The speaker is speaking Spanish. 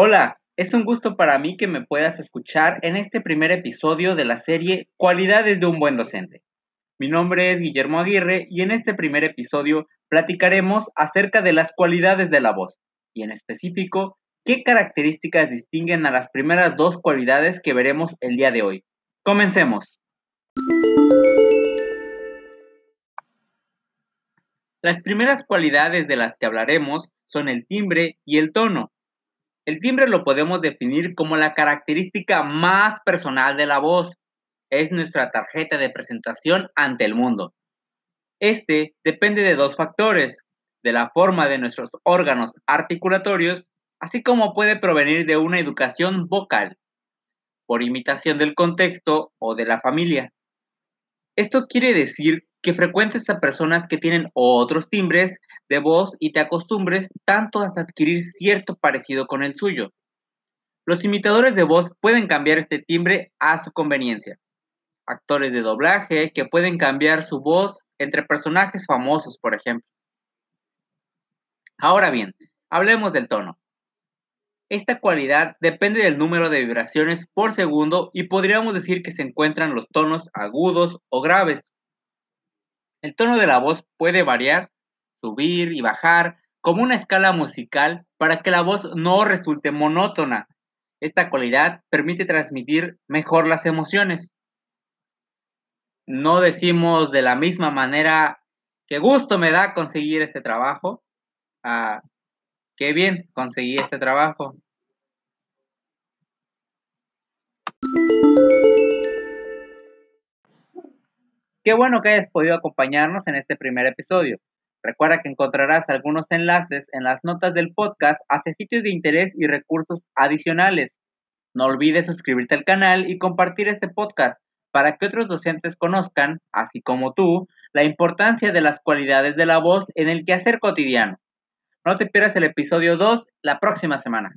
Hola, es un gusto para mí que me puedas escuchar en este primer episodio de la serie Cualidades de un buen docente. Mi nombre es Guillermo Aguirre y en este primer episodio platicaremos acerca de las cualidades de la voz y en específico qué características distinguen a las primeras dos cualidades que veremos el día de hoy. Comencemos. Las primeras cualidades de las que hablaremos son el timbre y el tono. El timbre lo podemos definir como la característica más personal de la voz. Es nuestra tarjeta de presentación ante el mundo. Este depende de dos factores, de la forma de nuestros órganos articulatorios, así como puede provenir de una educación vocal, por imitación del contexto o de la familia. Esto quiere decir que frecuentes a personas que tienen otros timbres de voz y te acostumbres tanto hasta adquirir cierto parecido con el suyo. Los imitadores de voz pueden cambiar este timbre a su conveniencia. Actores de doblaje que pueden cambiar su voz entre personajes famosos, por ejemplo. Ahora bien, hablemos del tono. Esta cualidad depende del número de vibraciones por segundo y podríamos decir que se encuentran los tonos agudos o graves. El tono de la voz puede variar, subir y bajar como una escala musical para que la voz no resulte monótona. Esta cualidad permite transmitir mejor las emociones. No decimos de la misma manera, qué gusto me da conseguir este trabajo. Ah, qué bien conseguí este trabajo. Qué bueno que hayas podido acompañarnos en este primer episodio. Recuerda que encontrarás algunos enlaces en las notas del podcast hacia sitios de interés y recursos adicionales. No olvides suscribirte al canal y compartir este podcast para que otros docentes conozcan, así como tú, la importancia de las cualidades de la voz en el quehacer cotidiano. No te pierdas el episodio 2 la próxima semana.